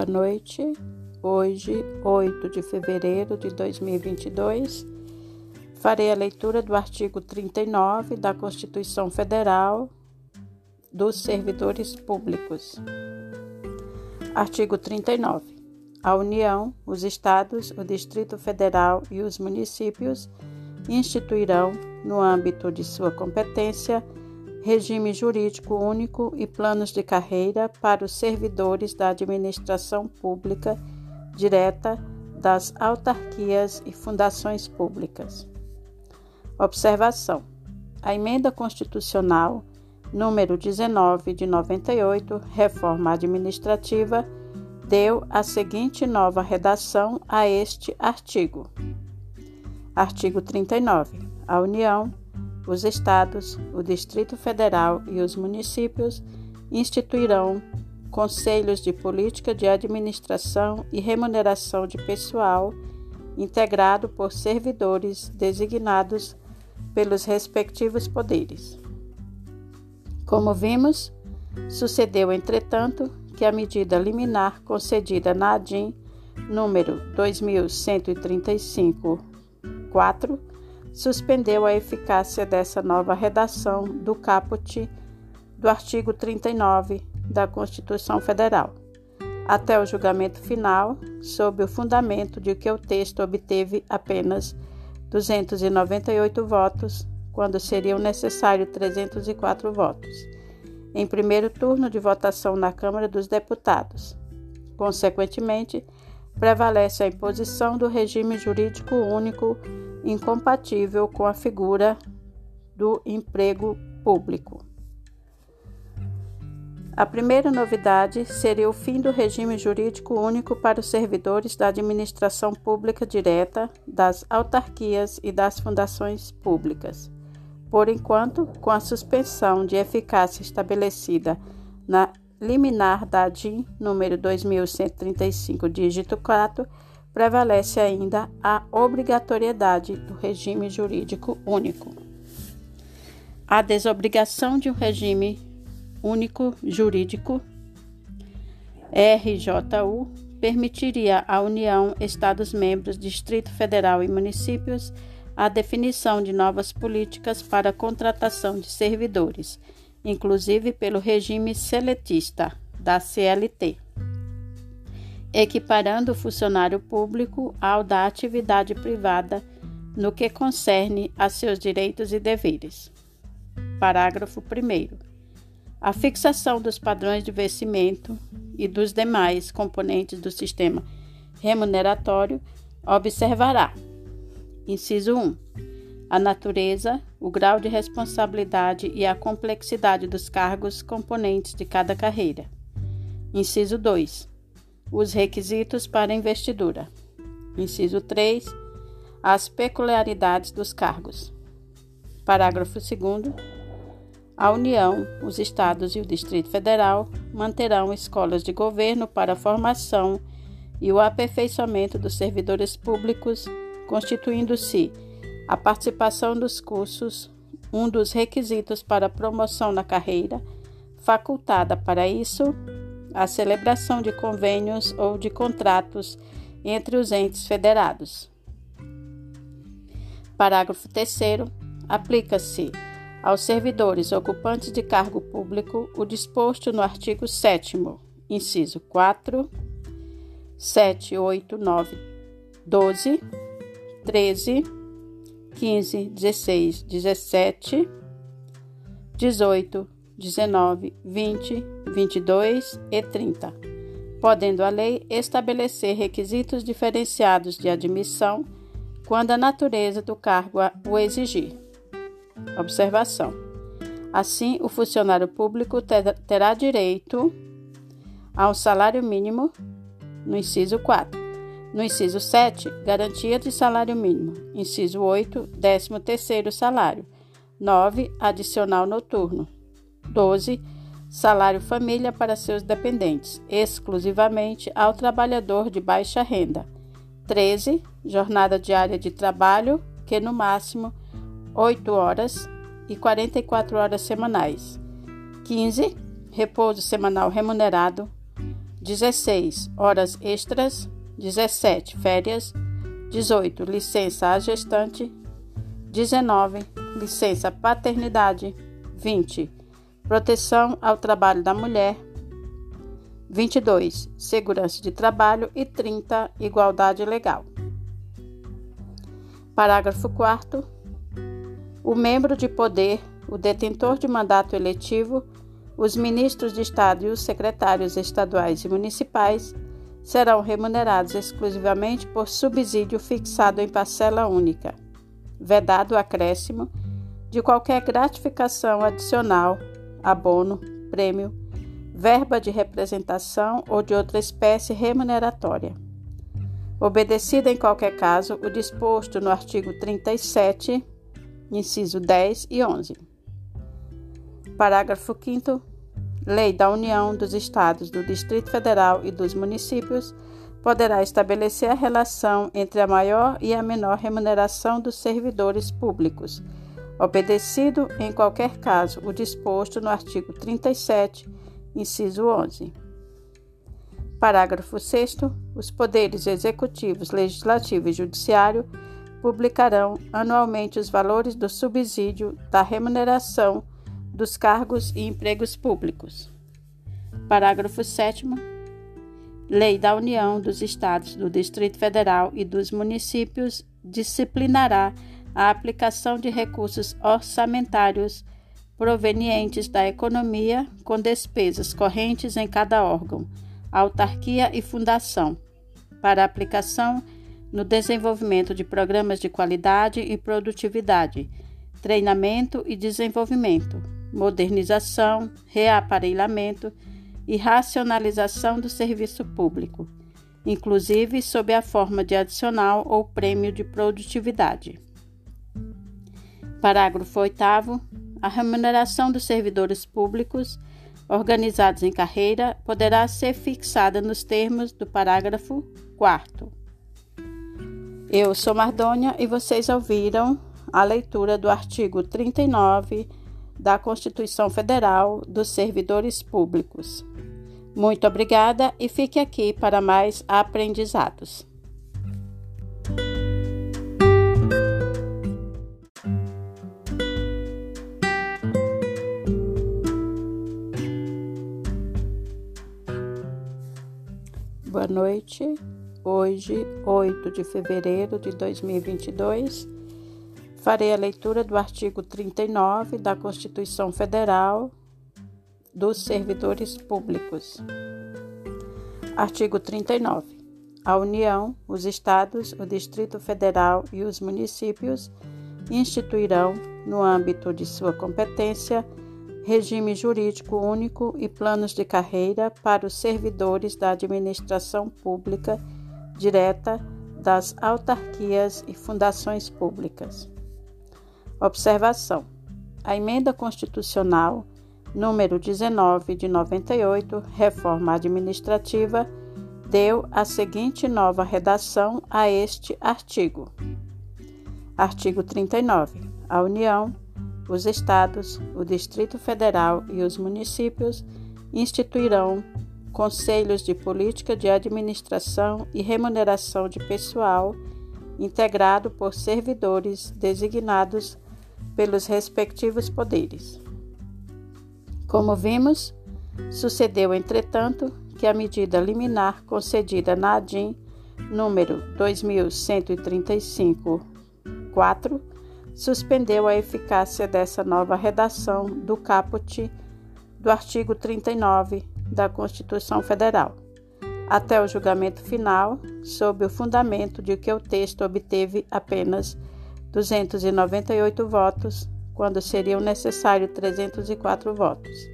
boa noite. Hoje, 8 de fevereiro de 2022, farei a leitura do artigo 39 da Constituição Federal dos Servidores Públicos. Artigo 39. A União, os Estados, o Distrito Federal e os municípios instituirão, no âmbito de sua competência, regime jurídico único e planos de carreira para os servidores da administração pública direta das autarquias e fundações públicas. Observação: a emenda constitucional número 19 de 98, reforma administrativa, deu a seguinte nova redação a este artigo. Artigo 39. A União os estados, o Distrito Federal e os municípios instituirão conselhos de política de administração e remuneração de pessoal integrado por servidores designados pelos respectivos poderes. Como vimos, sucedeu, entretanto, que a medida liminar concedida na ADIM número 2135-4 suspendeu a eficácia dessa nova redação do caput do artigo 39 da Constituição Federal, até o julgamento final, sob o fundamento de que o texto obteve apenas 298 votos, quando seriam necessários 304 votos, em primeiro turno de votação na Câmara dos Deputados. Consequentemente, prevalece a imposição do regime jurídico único incompatível com a figura do emprego público. A primeira novidade seria o fim do regime jurídico único para os servidores da administração pública direta, das autarquias e das fundações públicas. Por enquanto, com a suspensão de eficácia estabelecida na liminar da ADIM número 2135, dígito 4, prevalece ainda a obrigatoriedade do regime jurídico único. A desobrigação de um regime único jurídico RJU permitiria à União, Estados-membros, Distrito Federal e municípios a definição de novas políticas para a contratação de servidores, inclusive pelo regime seletista da CLT equiparando o funcionário público ao da atividade privada no que concerne a seus direitos e deveres. Parágrafo 1. A fixação dos padrões de vencimento e dos demais componentes do sistema remuneratório observará: inciso 1. A natureza, o grau de responsabilidade e a complexidade dos cargos componentes de cada carreira. Inciso 2 os requisitos para investidura. Inciso 3. As peculiaridades dos cargos. Parágrafo 2. A União, os Estados e o Distrito Federal manterão escolas de governo para a formação e o aperfeiçoamento dos servidores públicos, constituindo-se a participação dos cursos um dos requisitos para promoção na carreira, facultada para isso a celebração de convênios ou de contratos entre os entes federados. Parágrafo 3. Aplica-se aos servidores ocupantes de cargo público o disposto no artigo 7, inciso 4, 7, 8, 9, 12, 13, 15, 16, 17, 18, 19, 20, 22 e 30, podendo a lei estabelecer requisitos diferenciados de admissão quando a natureza do cargo o exigir. Observação: assim, o funcionário público terá direito a um salário mínimo no inciso 4. No inciso 7, garantia de salário mínimo. Inciso 8, 13 terceiro salário. 9, adicional noturno. 12. Salário família para seus dependentes, exclusivamente ao trabalhador de baixa renda. 13. Jornada diária de trabalho, que no máximo 8 horas e 44 horas semanais. 15. Repouso semanal remunerado. 16. Horas extras. 17. Férias. 18. Licença à gestante. 19. Licença paternidade. 20. Proteção ao trabalho da mulher. 22. Segurança de trabalho. E 30. Igualdade legal. Parágrafo 4. O membro de poder, o detentor de mandato eletivo, os ministros de Estado e os secretários estaduais e municipais serão remunerados exclusivamente por subsídio fixado em parcela única, vedado o acréscimo de qualquer gratificação adicional, abono, prêmio, verba de representação ou de outra espécie remuneratória. Obedecida em qualquer caso o disposto no artigo 37, inciso 10 e 11. Parágrafo 5 Lei da União, dos Estados, do Distrito Federal e dos municípios poderá estabelecer a relação entre a maior e a menor remuneração dos servidores públicos, obedecido, em qualquer caso, o disposto no artigo 37, inciso 11. Parágrafo 6. Os poderes executivos, legislativo e judiciário publicarão anualmente os valores do subsídio da remuneração dos cargos e empregos públicos. Parágrafo 7. Lei da União, dos Estados, do Distrito Federal e dos municípios disciplinará a aplicação de recursos orçamentários provenientes da economia com despesas correntes em cada órgão, autarquia e fundação, para aplicação no desenvolvimento de programas de qualidade e produtividade, treinamento e desenvolvimento, modernização, reaparelhamento e racionalização do serviço público, inclusive sob a forma de adicional ou prêmio de produtividade. Parágrafo 8. A remuneração dos servidores públicos organizados em carreira poderá ser fixada nos termos do parágrafo 4. Eu sou Mardônia e vocês ouviram a leitura do artigo 39 da Constituição Federal dos Servidores Públicos. Muito obrigada e fique aqui para mais aprendizados. Boa noite. Hoje, 8 de fevereiro de 2022 farei a leitura do artigo 39 da Constituição Federal dos Servidores Públicos. Artigo 39. A União, os Estados, o Distrito Federal e os municípios instituirão, no âmbito de sua competência, regime jurídico único e planos de carreira para os servidores da administração pública direta das autarquias e fundações públicas. Observação: a emenda constitucional número 19 de 98, reforma administrativa, deu a seguinte nova redação a este artigo. Artigo 39. A União, os Estados, o Distrito Federal e os municípios instituirão conselhos de política de administração e remuneração de pessoal integrado por servidores designados pelos respectivos poderes. Como vimos, sucedeu, entretanto, que a medida liminar concedida na ADIM número 2135-4 suspendeu a eficácia dessa nova redação do caput do artigo 39 da Constituição Federal, até o julgamento final, sob o fundamento de que o texto obteve apenas 298 votos, quando seriam necessários 304 votos,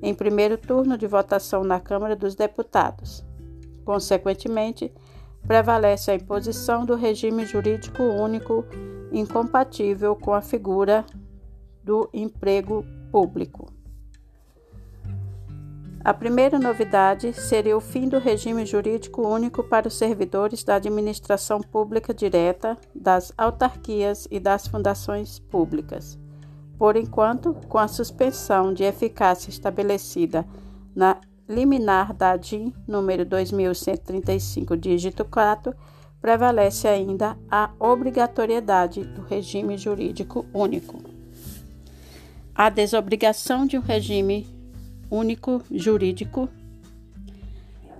em primeiro turno de votação na Câmara dos Deputados. Consequentemente, prevalece a imposição do regime jurídico único incompatível com a figura do emprego público. A primeira novidade seria o fim do regime jurídico único para os servidores da administração pública direta, das autarquias e das fundações públicas. Por enquanto, com a suspensão de eficácia estabelecida na liminar da ADIM, número 2135, dígito 4, prevalece ainda a obrigatoriedade do regime jurídico único. A desobrigação de um regime único jurídico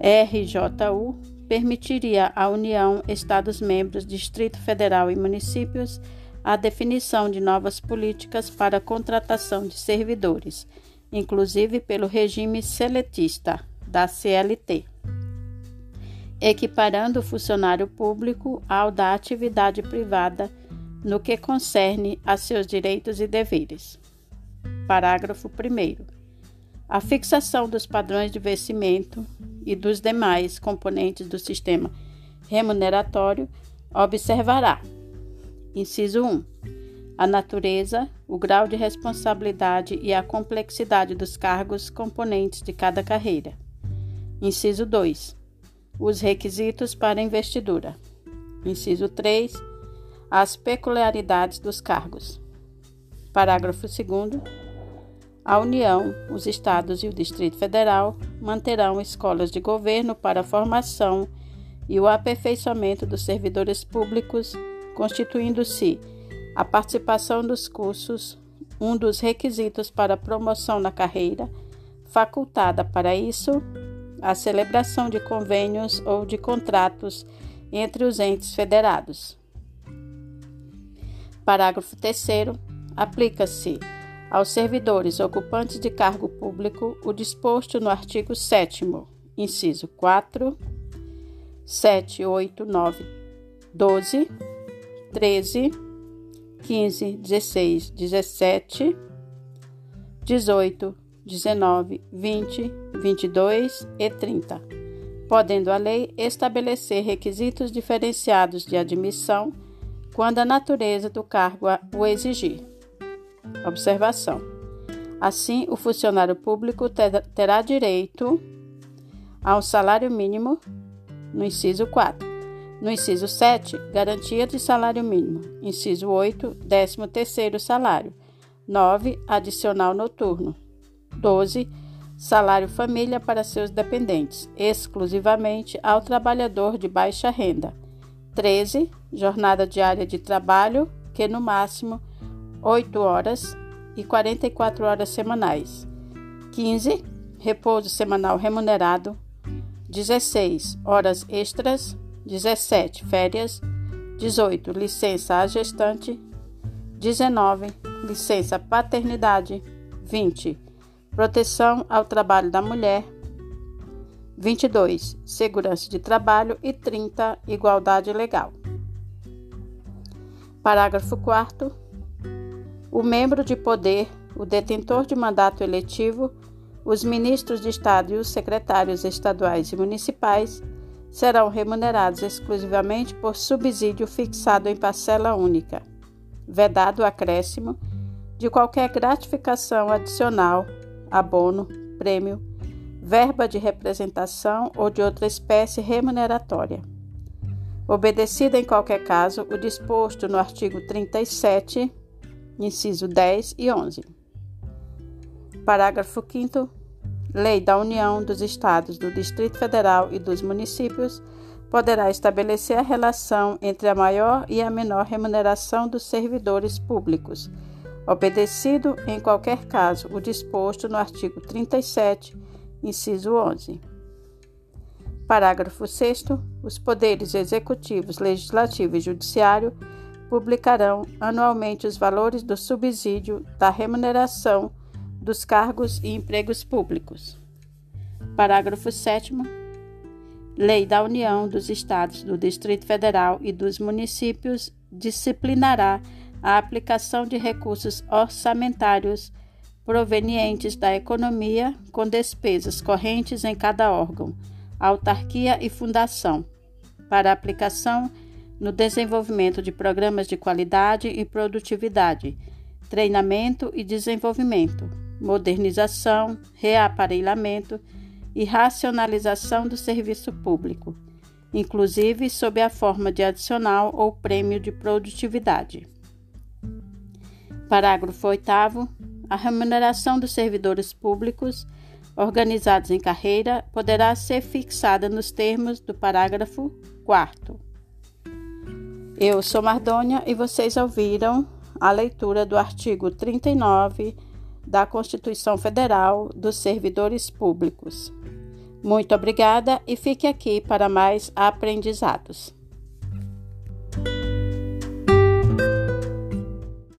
RJU permitiria à União, Estados-membros, Distrito Federal e municípios a definição de novas políticas para a contratação de servidores, inclusive pelo regime seletista da CLT, equiparando o funcionário público ao da atividade privada no que concerne a seus direitos e deveres. Parágrafo 1. A fixação dos padrões de vencimento e dos demais componentes do sistema remuneratório observará: inciso 1. A natureza, o grau de responsabilidade e a complexidade dos cargos componentes de cada carreira. Inciso 2. Os requisitos para investidura. Inciso 3. As peculiaridades dos cargos. Parágrafo 2. A União, os Estados e o Distrito Federal manterão escolas de governo para a formação e o aperfeiçoamento dos servidores públicos, constituindo-se a participação dos cursos um dos requisitos para promoção na carreira, facultada para isso a celebração de convênios ou de contratos entre os entes federados. Parágrafo 3. Aplica-se aos servidores ocupantes de cargo público o disposto no artigo 7 inciso 4, 7, 8, 9, 12, 13, 15, 16, 17, 18, 19, 20, 22 e 30, podendo a lei estabelecer requisitos diferenciados de admissão quando a natureza do cargo o exigir. Observação: assim, o funcionário público terá direito ao salário mínimo no inciso 4. No inciso 7, garantia de salário mínimo. Inciso 8, 13 terceiro salário. 9, adicional noturno. 12, salário família para seus dependentes, exclusivamente ao trabalhador de baixa renda. 13, jornada diária de trabalho, que no máximo 8 horas e 44 horas semanais. 15. Repouso semanal remunerado. 16. Horas extras. 17. Férias. 18. Licença à gestante. 19. Licença paternidade. 20. Proteção ao trabalho da mulher. 22. Segurança de trabalho. E 30. Igualdade legal. Parágrafo 4 o membro de poder, o detentor de mandato eletivo, os ministros de Estado e os secretários estaduais e municipais serão remunerados exclusivamente por subsídio fixado em parcela única, vedado o acréscimo de qualquer gratificação adicional, abono, prêmio, verba de representação ou de outra espécie remuneratória. Obedecido em qualquer caso o disposto no artigo 37 inciso 10 e 11. Parágrafo 5 Lei da União dos Estados, do Distrito Federal e dos municípios poderá estabelecer a relação entre a maior e a menor remuneração dos servidores públicos, obedecido, em qualquer caso, o disposto no artigo 37, inciso 11. Parágrafo 6. Os poderes executivos, legislativo e judiciário publicarão anualmente os valores do subsídio da remuneração dos cargos e empregos públicos. Parágrafo 7. Lei da União dos Estados, do Distrito Federal e dos municípios disciplinará a aplicação de recursos orçamentários provenientes da economia com despesas correntes em cada órgão, autarquia e fundação, para aplicação no desenvolvimento de programas de qualidade e produtividade, treinamento e desenvolvimento, modernização, reaparelhamento e racionalização do serviço público, inclusive sob a forma de adicional ou prêmio de produtividade. Parágrafo 8. A remuneração dos servidores públicos organizados em carreira poderá ser fixada nos termos do parágrafo 4. Eu sou Mardônia e vocês ouviram a leitura do artigo 39 da Constituição Federal dos Servidores Públicos. Muito obrigada e fique aqui para mais aprendizados.